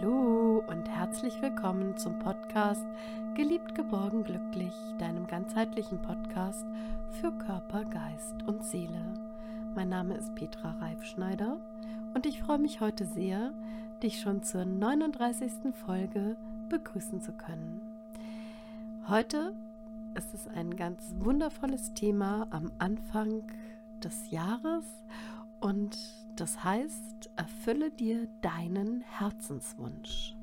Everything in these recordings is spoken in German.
Hallo und herzlich willkommen zum Podcast Geliebt, geborgen, glücklich, deinem ganzheitlichen Podcast für Körper, Geist und Seele. Mein Name ist Petra Reifschneider und ich freue mich heute sehr, dich schon zur 39. Folge begrüßen zu können. Heute ist es ein ganz wundervolles Thema am Anfang des Jahres und das heißt, erfülle dir deinen Herzenswunsch.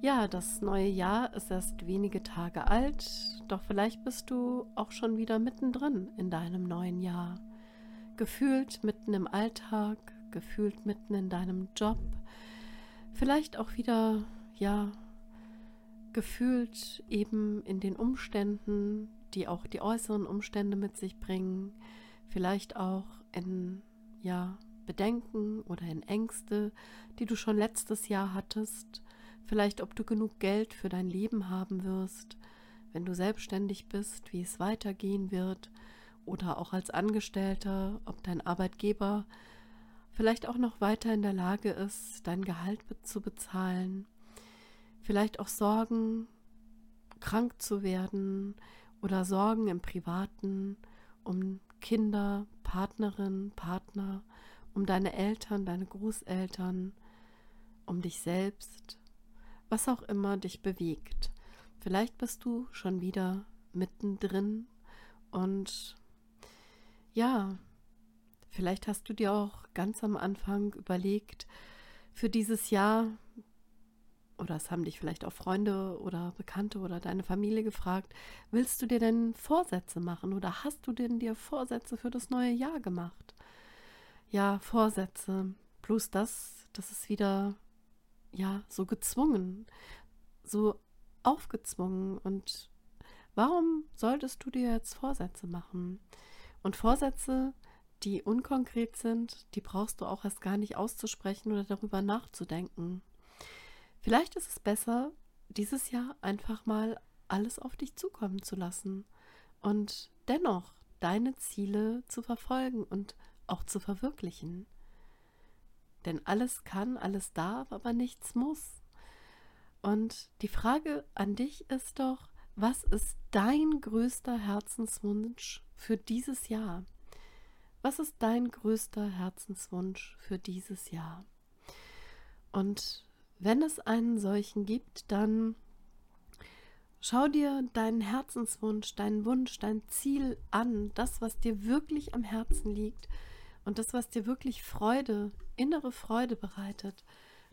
Ja, das neue Jahr ist erst wenige Tage alt, doch vielleicht bist du auch schon wieder mittendrin in deinem neuen Jahr. Gefühlt mitten im Alltag, gefühlt mitten in deinem Job, vielleicht auch wieder, ja, gefühlt eben in den Umständen, die auch die äußeren Umstände mit sich bringen, vielleicht auch in ja, Bedenken oder in Ängste, die du schon letztes Jahr hattest, vielleicht ob du genug Geld für dein Leben haben wirst, wenn du selbstständig bist, wie es weitergehen wird, oder auch als Angestellter, ob dein Arbeitgeber vielleicht auch noch weiter in der Lage ist, dein Gehalt zu bezahlen, vielleicht auch Sorgen, krank zu werden oder Sorgen im Privaten um Kinder, Partnerin, Partner, um deine Eltern, deine Großeltern, um dich selbst, was auch immer dich bewegt. Vielleicht bist du schon wieder mittendrin und ja, vielleicht hast du dir auch ganz am Anfang überlegt, für dieses Jahr oder es haben dich vielleicht auch Freunde oder Bekannte oder deine Familie gefragt, willst du dir denn Vorsätze machen oder hast du denn dir Vorsätze für das neue Jahr gemacht? Ja, Vorsätze. Plus das, das ist wieder, ja, so gezwungen, so aufgezwungen. Und warum solltest du dir jetzt Vorsätze machen? Und Vorsätze, die unkonkret sind, die brauchst du auch erst gar nicht auszusprechen oder darüber nachzudenken. Vielleicht ist es besser, dieses Jahr einfach mal alles auf dich zukommen zu lassen und dennoch deine Ziele zu verfolgen und auch zu verwirklichen. Denn alles kann, alles darf, aber nichts muss. Und die Frage an dich ist doch, was ist dein größter Herzenswunsch für dieses Jahr? Was ist dein größter Herzenswunsch für dieses Jahr? Und wenn es einen solchen gibt, dann schau dir deinen Herzenswunsch, deinen Wunsch, dein Ziel an, das, was dir wirklich am Herzen liegt und das, was dir wirklich Freude, innere Freude bereitet,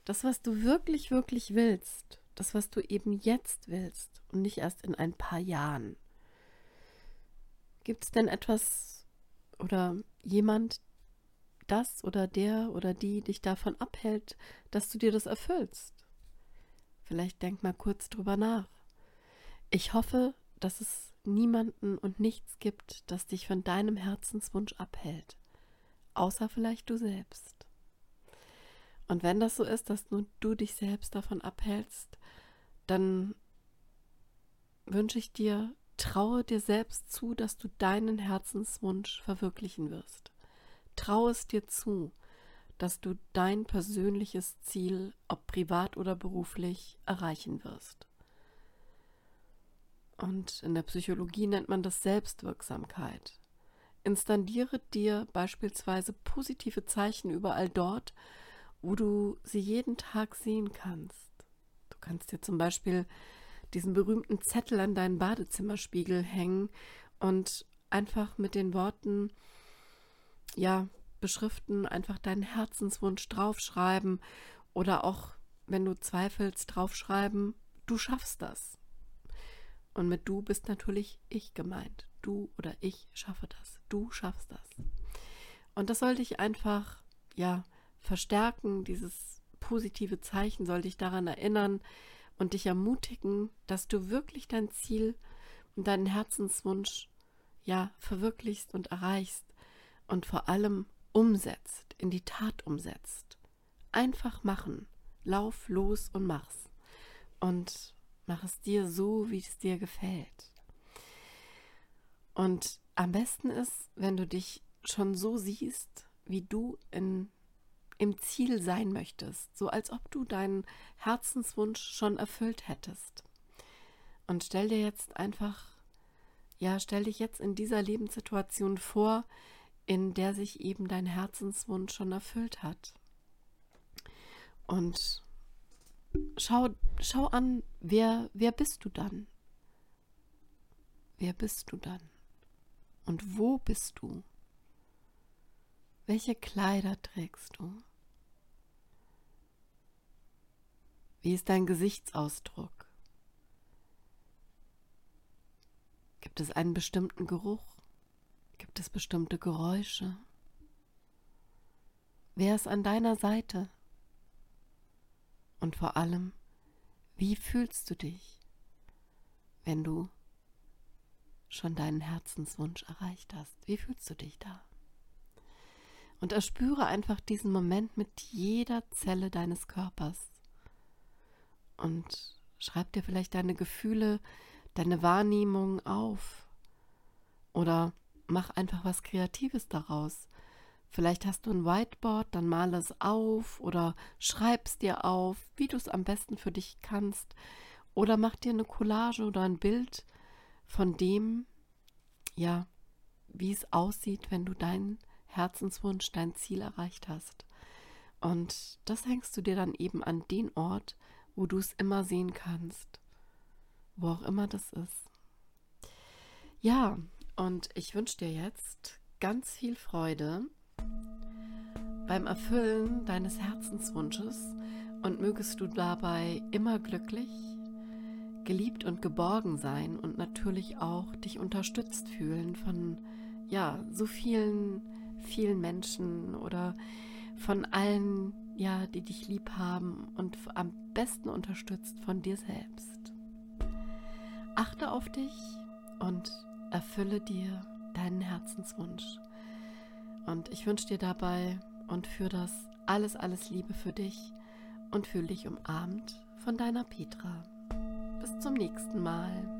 das, was du wirklich, wirklich willst, das, was du eben jetzt willst und nicht erst in ein paar Jahren. Gibt es denn etwas oder jemand, das oder der oder die dich davon abhält, dass du dir das erfüllst. Vielleicht denk mal kurz drüber nach. Ich hoffe, dass es niemanden und nichts gibt, das dich von deinem Herzenswunsch abhält, außer vielleicht du selbst. Und wenn das so ist, dass nur du dich selbst davon abhältst, dann wünsche ich dir, traue dir selbst zu, dass du deinen Herzenswunsch verwirklichen wirst. Traue es dir zu, dass du dein persönliches Ziel, ob privat oder beruflich, erreichen wirst. Und in der Psychologie nennt man das Selbstwirksamkeit. Installiere dir beispielsweise positive Zeichen überall dort, wo du sie jeden Tag sehen kannst. Du kannst dir zum Beispiel diesen berühmten Zettel an deinen Badezimmerspiegel hängen und einfach mit den Worten ja, beschriften, einfach deinen Herzenswunsch draufschreiben oder auch, wenn du zweifelst, draufschreiben, du schaffst das. Und mit du bist natürlich ich gemeint. Du oder ich schaffe das. Du schaffst das. Und das sollte ich einfach, ja, verstärken. Dieses positive Zeichen soll dich daran erinnern und dich ermutigen, dass du wirklich dein Ziel und deinen Herzenswunsch, ja, verwirklichst und erreichst und vor allem umsetzt, in die Tat umsetzt. Einfach machen. Lauf los und mach's. Und mach es dir so, wie es dir gefällt. Und am besten ist, wenn du dich schon so siehst, wie du in im Ziel sein möchtest, so als ob du deinen Herzenswunsch schon erfüllt hättest. Und stell dir jetzt einfach, ja, stell dich jetzt in dieser Lebenssituation vor, in der sich eben dein Herzenswunsch schon erfüllt hat. Und schau, schau an, wer, wer bist du dann? Wer bist du dann? Und wo bist du? Welche Kleider trägst du? Wie ist dein Gesichtsausdruck? Gibt es einen bestimmten Geruch? Gibt es bestimmte Geräusche? Wer ist an deiner Seite? Und vor allem, wie fühlst du dich, wenn du schon deinen Herzenswunsch erreicht hast? Wie fühlst du dich da? Und erspüre einfach diesen Moment mit jeder Zelle deines Körpers. Und schreib dir vielleicht deine Gefühle, deine Wahrnehmung auf. Oder mach einfach was Kreatives daraus. Vielleicht hast du ein Whiteboard, dann male es auf oder schreib es dir auf, wie du es am besten für dich kannst. Oder mach dir eine Collage oder ein Bild von dem, ja, wie es aussieht, wenn du deinen Herzenswunsch, dein Ziel erreicht hast. Und das hängst du dir dann eben an den Ort, wo du es immer sehen kannst. Wo auch immer das ist. Ja, und ich wünsche dir jetzt ganz viel Freude beim Erfüllen deines Herzenswunsches und mögest du dabei immer glücklich, geliebt und geborgen sein und natürlich auch dich unterstützt fühlen von ja, so vielen vielen Menschen oder von allen, ja, die dich lieb haben und am besten unterstützt von dir selbst. Achte auf dich und erfülle dir deinen Herzenswunsch. Und ich wünsche dir dabei und für das alles, alles Liebe für dich und fühle dich umarmt von deiner Petra. Bis zum nächsten Mal.